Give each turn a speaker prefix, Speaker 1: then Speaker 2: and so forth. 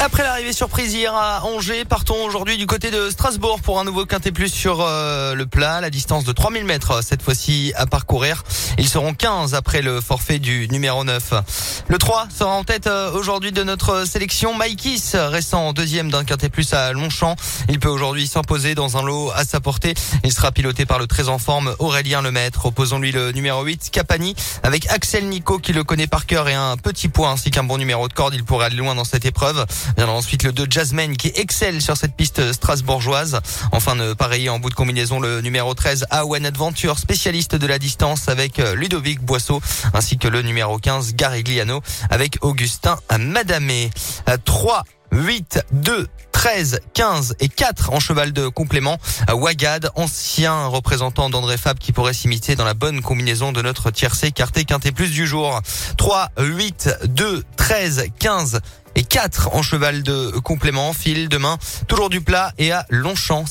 Speaker 1: Après l'arrivée surprise hier à Angers, partons aujourd'hui du côté de Strasbourg pour un nouveau quintet plus sur euh, le plat, la distance de 3000 mètres cette fois-ci à parcourir. Ils seront 15 après le forfait du numéro 9. Le 3 sera en tête euh, aujourd'hui de notre sélection. Maïkis restant deuxième d'un quintet plus à Longchamp. Il peut aujourd'hui s'imposer dans un lot à sa portée. Il sera piloté par le très en forme Aurélien Lemaître. Opposons-lui le numéro 8, Capani, avec Axel Nico qui le connaît par cœur et un petit point ainsi qu'un bon numéro de corde. Il pourrait aller loin dans cette épreuve. Viendra ensuite le 2 Jasmine qui excelle sur cette piste strasbourgeoise. Enfin, pareil en bout de combinaison le numéro 13 Awen Adventure, spécialiste de la distance avec euh, Ludovic Boisseau, ainsi que le numéro 15 Garigliano avec Augustin Madamé. 3 8, 2, 13, 15 et 4 en cheval de complément. Wagad, ancien représentant d'André Fab qui pourrait s'imiter dans la bonne combinaison de notre tiercé quarté quinté plus du jour. 3, 8, 2, 13, 15 et 4 en cheval de complément. Fil demain, toujours du plat et à Longchamp.